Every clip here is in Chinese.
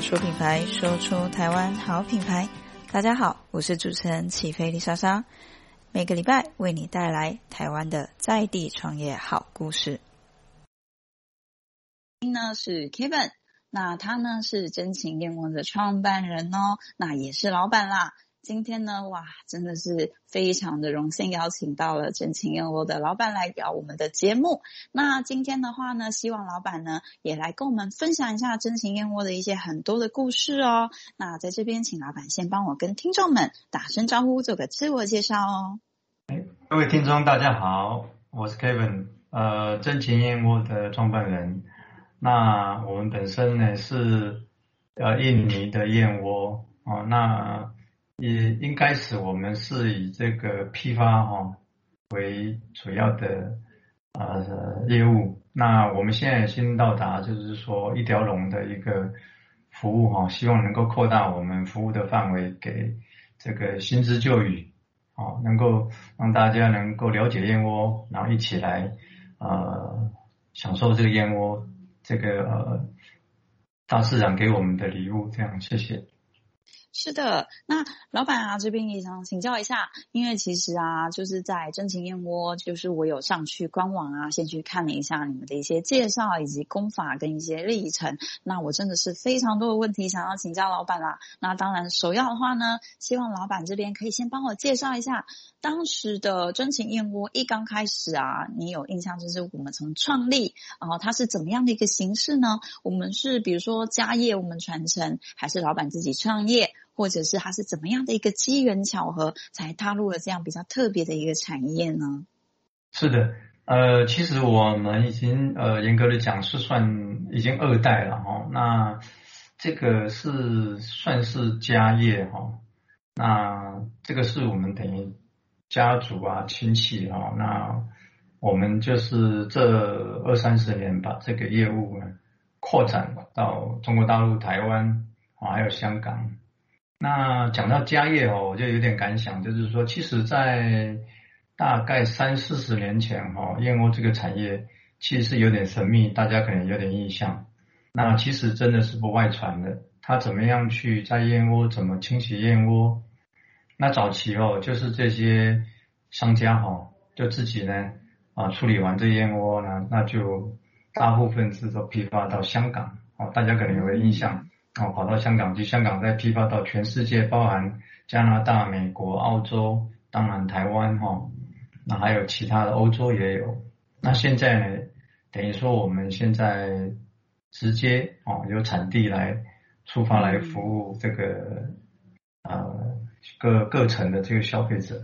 说品牌，说出台湾好品牌。大家好，我是主持人起飞丽莎莎，每个礼拜为你带来台湾的在地创业好故事。呢是 Kevin，那他呢是真情恋光的创办人哦，那也是老板啦。今天呢，哇，真的是非常的荣幸，邀请到了真情燕窝的老板来聊我们的节目。那今天的话呢，希望老板呢也来跟我们分享一下真情燕窝的一些很多的故事哦。那在这边，请老板先帮我跟听众们打声招呼，做个自我介绍哦。各位听众大家好，我是 Kevin，呃，真情燕窝的创办人。那我们本身呢是呃印尼的燕窝哦，那。也应该是我们是以这个批发哈为主要的呃业务。那我们现在新到达，就是说一条龙的一个服务哈，希望能够扩大我们服务的范围，给这个新知旧语，哦，能够让大家能够了解燕窝，然后一起来呃享受这个燕窝，这个呃大自然给我们的礼物。这样，谢谢。是的，那老板啊，这边也想请教一下，因为其实啊，就是在真情燕窝，就是我有上去官网啊，先去看了一下你们的一些介绍以及功法跟一些历程。那我真的是非常多的问题想要请教老板啦。那当然，首要的话呢，希望老板这边可以先帮我介绍一下当时的真情燕窝一刚开始啊，你有印象就是我们从创立，然后它是怎么样的一个形式呢？我们是比如说家业我们传承，还是老板自己创业？或者是他是怎么样的一个机缘巧合，才踏入了这样比较特别的一个产业呢？是的，呃，其实我们已经呃严格的讲是算已经二代了哈。那这个是算是家业哈。那这个是我们等于家族啊亲戚哈。那我们就是这二三十年把这个业务扩展到中国大陆、台湾啊，还有香港。那讲到家业哦，我就有点感想，就是说，其实，在大概三四十年前哈，燕窝这个产业其实是有点神秘，大家可能有点印象。那其实真的是不外传的，它怎么样去摘燕窝，怎么清洗燕窝？那早期哦，就是这些商家哈，就自己呢啊处理完这燕窝呢，那就大部分是都批发到香港哦，大家可能有个印象。哦，跑到香港去，香港再批发到全世界，包含加拿大、美国、澳洲，当然台湾哈，那还有其他的欧洲也有。那现在呢，等于说我们现在直接哦，由产地来出发来服务这个呃各各层的这个消费者。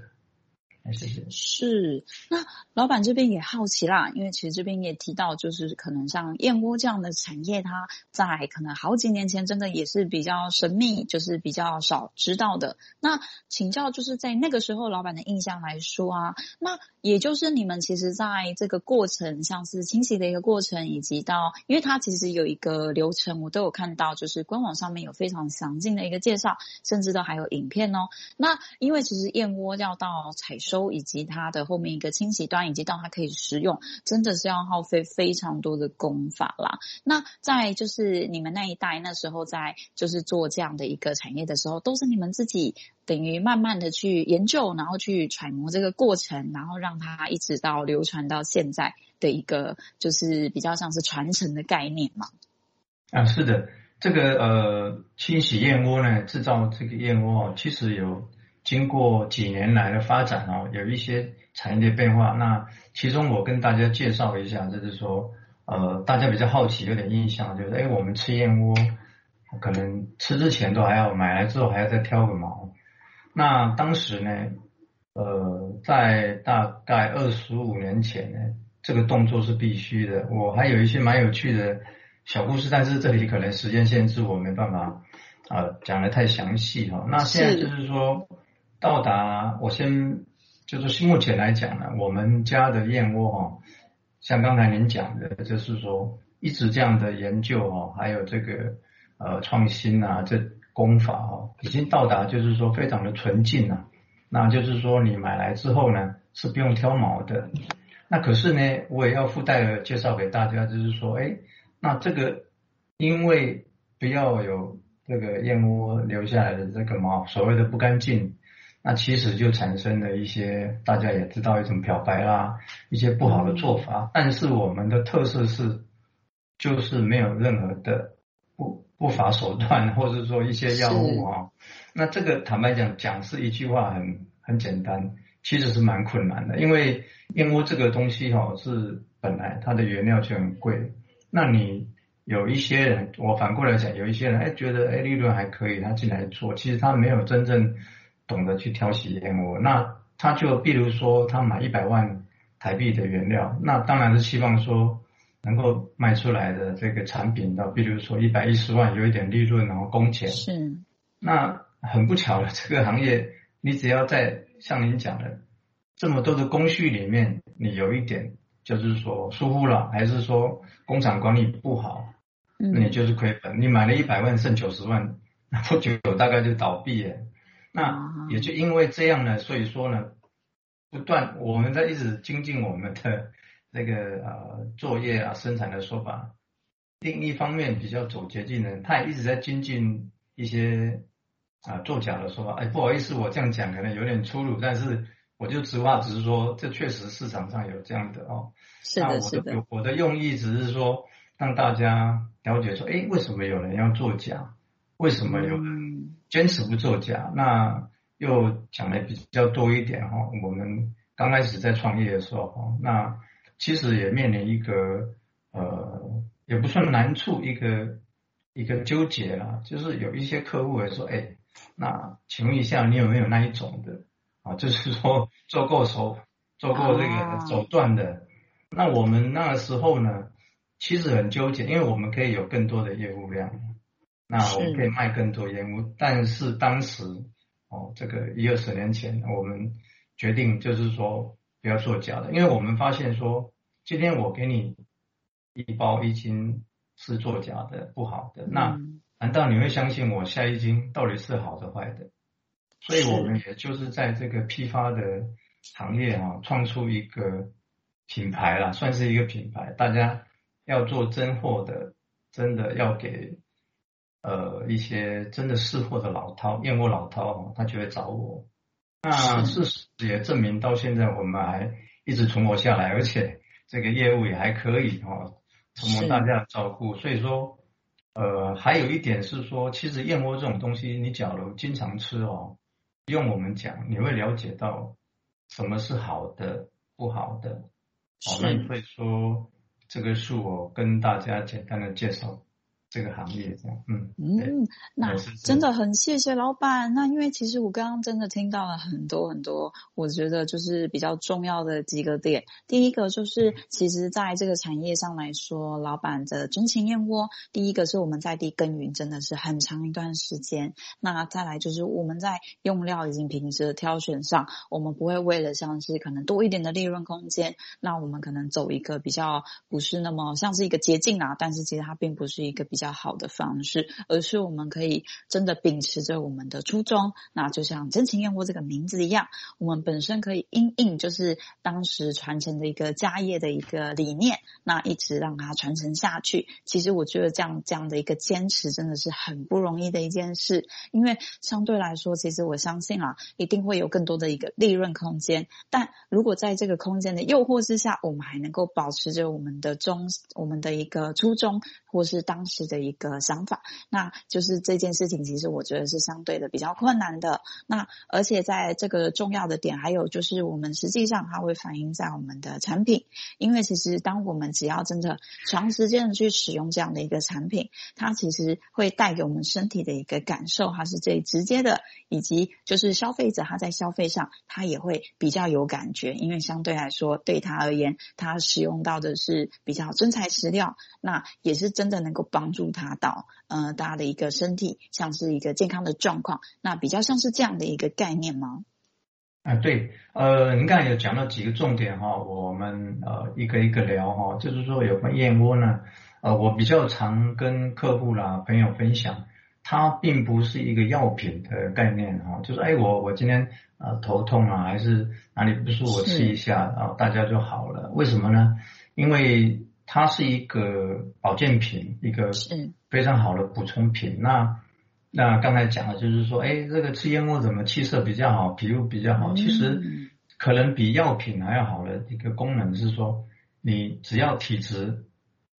谢谢。是，那老板这边也好奇啦，因为其实这边也提到，就是可能像燕窝这样的产业，它在可能好几年前真的也是比较神秘，就是比较少知道的。那请教，就是在那个时候，老板的印象来说啊，那也就是你们其实在这个过程，像是清洗的一个过程，以及到，因为它其实有一个流程，我都有看到，就是官网上面有非常详尽的一个介绍，甚至都还有影片哦。那因为其实燕窝要到采收。以及它的后面一个清洗端，以及到它可以食用，真的是要耗费非常多的功法啦。那在就是你们那一代那时候在就是做这样的一个产业的时候，都是你们自己等于慢慢的去研究，然后去揣摩这个过程，然后让它一直到流传到现在的一个就是比较像是传承的概念嘛。啊，是的，这个呃清洗燕窝呢，制造这个燕窝其实有。经过几年来的发展哦，有一些产业的变化。那其中我跟大家介绍一下，就是说，呃，大家比较好奇，有点印象，就是，哎，我们吃燕窝，可能吃之前都还要买来之后还要再挑个毛。那当时呢，呃，在大概二十五年前呢，这个动作是必须的。我还有一些蛮有趣的小故事，但是这里可能时间限制，我没办法啊、呃、讲的太详细哈。那现在就是说。到达，我先就是目前来讲呢，我们家的燕窝哈，像刚才您讲的，就是说一直这样的研究哈，还有这个呃创新啊，这功法哈，已经到达就是说非常的纯净了。那就是说你买来之后呢，是不用挑毛的。那可是呢，我也要附带的介绍给大家，就是说，哎，那这个因为不要有这个燕窝留下来的这个毛，所谓的不干净，那其实就产生了一些大家也知道一种漂白啦，一些不好的做法。但是我们的特色是，就是没有任何的不不法手段，或者说一些药物啊。那这个坦白讲，讲是一句话很很简单，其实是蛮困难的，因为燕窝这个东西哈是本来它的原料就很贵，那你。有一些人，我反过来讲，有一些人哎觉得哎利润还可以，他进来做，其实他没有真正懂得去挑起燕窝，那他就比如说他买一百万台币的原料，那当然是希望说能够卖出来的这个产品到，比如说一百一十万有一点利润，然后工钱是，那很不巧的这个行业，你只要在像您讲的这么多的工序里面，你有一点就是说疏忽了，还是说工厂管理不好。那你就是亏本，你买了一百万剩九十万，那不久大概就倒闭耶。那也就因为这样呢，所以说呢，不断我们在一直精进我们的 这个呃作业啊生产的说法。另一方面比较走捷径的人，他也一直在精进一些啊作假的说法。哎，不好意思，我这样讲可能有点粗鲁，但是我就直话直说，这确实市场上有这样的哦。是的，是的。我的用意只是说。让大家了解说，哎，为什么有人要作假？为什么有人坚持不作假？那又讲的比较多一点哈。我们刚开始在创业的时候哈，那其实也面临一个呃，也不算难处，一个一个纠结啦。就是有一些客户会说，哎，那请问一下，你有没有那一种的啊？就是说 做过手，做过这个手段的。那我们那个时候呢？其实很纠结，因为我们可以有更多的业务量，那我们可以卖更多烟雾。但是当时哦，这个一二十年前，我们决定就是说不要做假的，因为我们发现说，今天我给你一包一斤是做假的不好的，那难道你会相信我下一斤到底是好的坏的？所以我们也就是在这个批发的行业啊，创出一个品牌啦，算是一个品牌，大家。要做真货的，真的要给呃一些真的识货的老饕，燕窝老饕，他就会找我。那事实也证明，到现在我们还一直存活下来，而且这个业务也还可以哈，承蒙大家的照顾。所以说，呃，还有一点是说，其实燕窝这种东西，你假如经常吃哦，用我们讲，你会了解到什么是好的，不好的。好，那你会说。这个是我跟大家简单的介绍。这个行业这样，嗯嗯，那真的很谢谢老板。那因为其实我刚刚真的听到了很多很多，我觉得就是比较重要的几个点。第一个就是，其实在这个产业上来说，老板的真情燕窝，第一个是我们在地耕耘真的是很长一段时间。那再来就是我们在用料以及品质的挑选上，我们不会为了像是可能多一点的利润空间，那我们可能走一个比较不是那么像是一个捷径啊，但是其实它并不是一个比较。比较好的方式，而是我们可以真的秉持着我们的初衷，那就像真情燕窝这个名字一样，我们本身可以因应就是当时传承的一个家业的一个理念，那一直让它传承下去。其实我觉得这样这样的一个坚持真的是很不容易的一件事，因为相对来说，其实我相信啊，一定会有更多的一个利润空间。但如果在这个空间的诱惑之下，我们还能够保持着我们的中，我们的一个初衷，或是当时的。一个想法，那就是这件事情，其实我觉得是相对的比较困难的。那而且在这个重要的点，还有就是我们实际上它会反映在我们的产品，因为其实当我们只要真的长时间的去使用这样的一个产品，它其实会带给我们身体的一个感受，它是最直接的，以及就是消费者他在消费上他也会比较有感觉，因为相对来说对他而言，他使用到的是比较真材实料，那也是真的能够帮助。他到呃，大家的一个身体像是一个健康的状况，那比较像是这样的一个概念吗？啊，对，呃，您刚才有讲到几个重点哈，我们呃一个一个聊哈，就是说有关燕窝呢，呃，我比较常跟客户啦朋友分享，它并不是一个药品的概念哈，就是哎我我今天呃头痛啊，还是哪里不舒服，我吃一下啊，大家就好了，为什么呢？因为它是一个保健品，一个非常好的补充品。那那刚才讲的就是说，哎，这个吃燕窝怎么气色比较好，皮肤比较好？其实可能比药品还要好的一个功能是说，你只要体质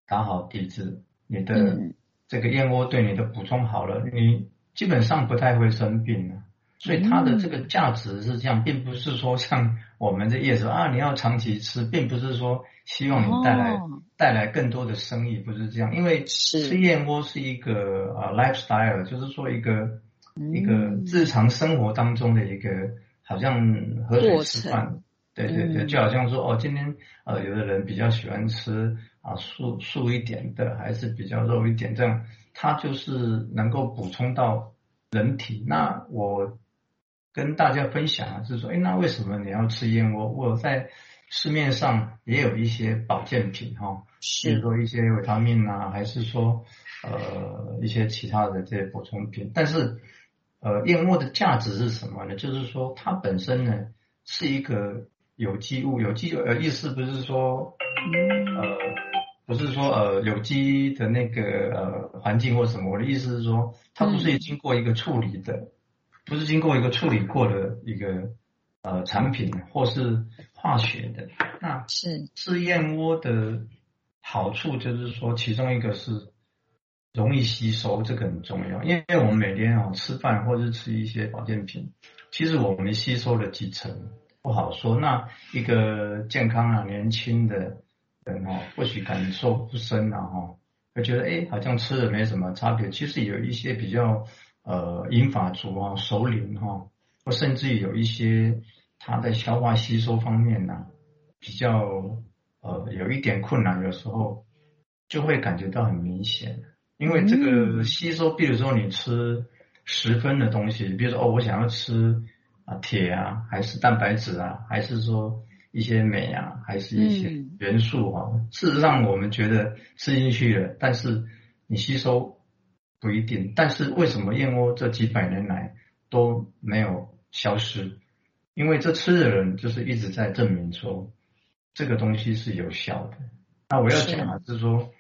打好底子，你的这个燕窝对你的补充好了，你基本上不太会生病了。所以它的这个价值是这样，并不是说像我们的业者啊，你要长期吃，并不是说希望你带来、哦、带来更多的生意，不是这样。因为吃燕窝是一个呃 lifestyle，就是说一个、嗯、一个日常生活当中的一个好像喝水吃饭，对对对，就好像说哦，今天呃有的人比较喜欢吃啊素素一点的，还是比较肉一点，这样它就是能够补充到人体。那我。跟大家分享啊，就是说，哎，那为什么你要吃燕窝？我在市面上也有一些保健品哈，比如说一些维他命啊，还是说呃一些其他的这些补充品。但是呃，燕窝的价值是什么呢？就是说它本身呢是一个有机物，有机呃意思不是说呃不是说呃有机的那个呃环境或什么，我的意思是说它不是经过一个处理的。不是经过一个处理过的一个呃产品，或是化学的，那是吃燕窝的好处就是说，其中一个是容易吸收，这个很重要。因为我们每天哦吃饭或是吃一些保健品，其实我们吸收了几成不好说。那一个健康啊年轻的人哈，或许感受不深啊哈，会觉得哎好像吃了没什么差别。其实有一些比较。呃，银发族啊，首领哈，或甚至于有一些他在消化吸收方面呢、啊，比较呃有一点困难，有时候就会感觉到很明显。因为这个吸收，比如说你吃十分的东西，比如说哦，我想要吃啊铁啊，还是蛋白质啊，还是说一些镁啊，还是一些元素哈、啊。事实上，我们觉得吃进去了，但是你吸收。不一定，但是为什么燕窝这几百年来都没有消失？因为这吃的人就是一直在证明说这个东西是有效的。那我要讲的是说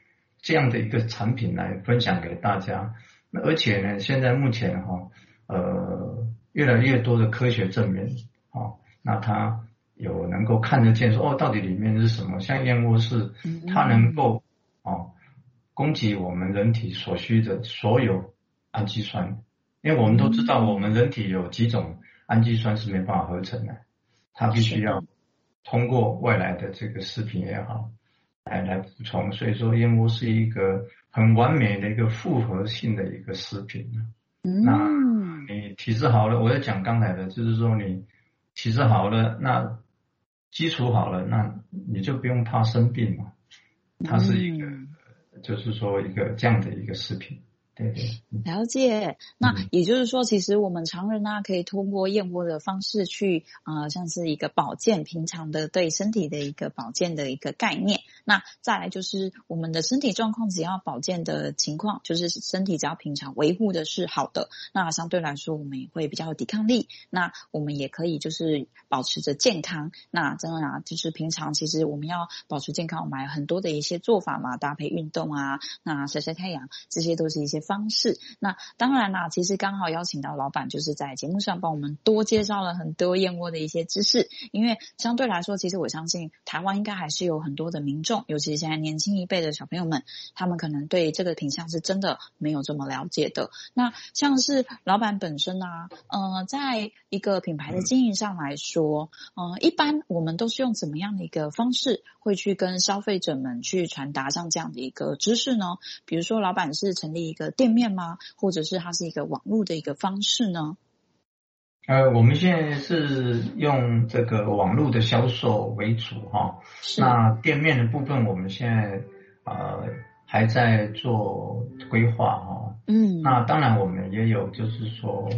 这样的一个产品来分享给大家。那而且呢，现在目前哈呃越来越多的科学证明，哦，那它有能够看得见说哦，到底里面是什么？像燕窝是它能够。供给我们人体所需的所有氨基酸，因为我们都知道，我们人体有几种氨基酸是没办法合成的，它必须要通过外来的这个食品也好来来补充。所以说，燕窝是一个很完美的一个复合性的一个食品。那你体质好了，我要讲刚才的，就是说你体质好了，那基础好了，那你就不用怕生病嘛。它是一个。就是说，一个这样的一个视频。对对，了解。那也就是说，其实我们常人呢，可以通过燕窝的方式去啊、呃，像是一个保健，平常的对身体的一个保健的一个概念。那再来就是我们的身体状况，只要保健的情况，就是身体只要平常维护的是好的，那相对来说我们也会比较有抵抗力。那我们也可以就是保持着健康。那真的啊，就是平常其实我们要保持健康，我们还有很多的一些做法嘛，搭配运动啊，那晒晒太阳，这些都是一些。方式，那当然啦，其实刚好邀请到老板，就是在节目上帮我们多介绍了很多燕窝的一些知识。因为相对来说，其实我相信台湾应该还是有很多的民众，尤其是现在年轻一辈的小朋友们，他们可能对这个品相是真的没有这么了解的。那像是老板本身啊，呃，在一个品牌的经营上来说，呃，一般我们都是用怎么样的一个方式会去跟消费者们去传达上这样的一个知识呢？比如说，老板是成立一个店面吗？或者是它是一个网络的一个方式呢？呃，我们现在是用这个网络的销售为主哈。那店面的部分，我们现在呃还在做规划哈。嗯。那当然，我们也有就是说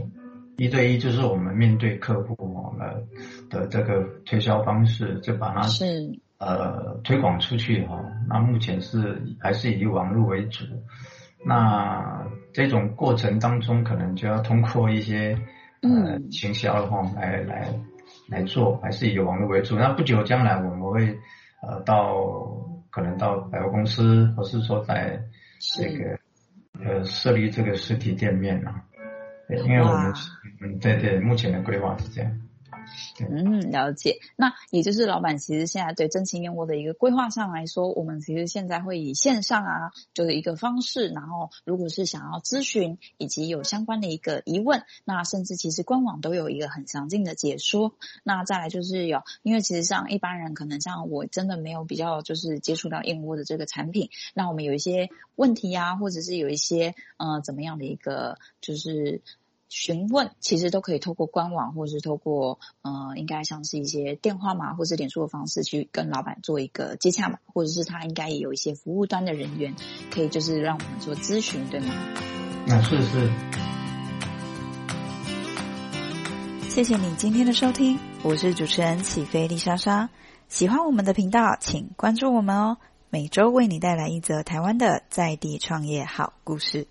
一对一，就是我们面对客户我们的这个推销方式，就把它是呃推广出去哈。那目前是还是以网络为主。那这种过程当中，可能就要通过一些呃行销的话来来来做，还是以网络为主。那不久将来我们会呃到可能到百货公司，或是说在这个呃设立这个实体店面啊。对，因为我们嗯，对对，目前的规划是这样。嗯，了解。那也就是老板其实现在对真情燕窝的一个规划上来说，我们其实现在会以线上啊，就是一个方式。然后，如果是想要咨询以及有相关的一个疑问，那甚至其实官网都有一个很详尽的解说。那再来就是有，因为其实像一般人可能像我真的没有比较就是接触到燕窝的这个产品，那我们有一些问题啊，或者是有一些呃怎么样的一个就是。询问其实都可以透过官网，或者是透过呃，应该像是一些电话嘛，或是脸书的方式去跟老板做一个接洽嘛，或者是他应该也有一些服务端的人员，可以就是让我们做咨询，对吗？那是是。谢谢你今天的收听，我是主持人起飞丽莎莎。喜欢我们的频道，请关注我们哦，每周为你带来一则台湾的在地创业好故事。